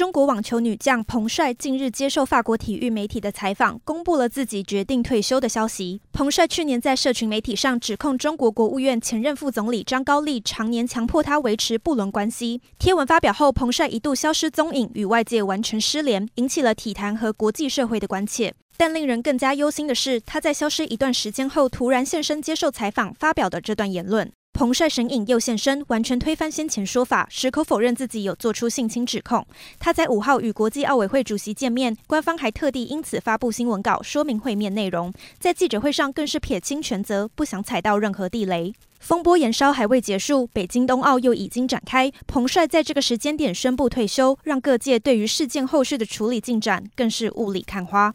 中国网球女将彭帅近日接受法国体育媒体的采访，公布了自己决定退休的消息。彭帅去年在社群媒体上指控中国国务院前任副总理张高丽常年强迫他维持不伦关系。贴文发表后，彭帅一度消失踪影，与外界完全失联，引起了体坛和国际社会的关切。但令人更加忧心的是，他在消失一段时间后，突然现身接受采访，发表的这段言论。彭帅神隐又现身，完全推翻先前说法，矢口否认自己有做出性侵指控。他在五号与国际奥委会主席见面，官方还特地因此发布新闻稿说明会面内容。在记者会上更是撇清全责，不想踩到任何地雷。风波延烧还未结束，北京冬奥又已经展开。彭帅在这个时间点宣布退休，让各界对于事件后续的处理进展更是雾里看花。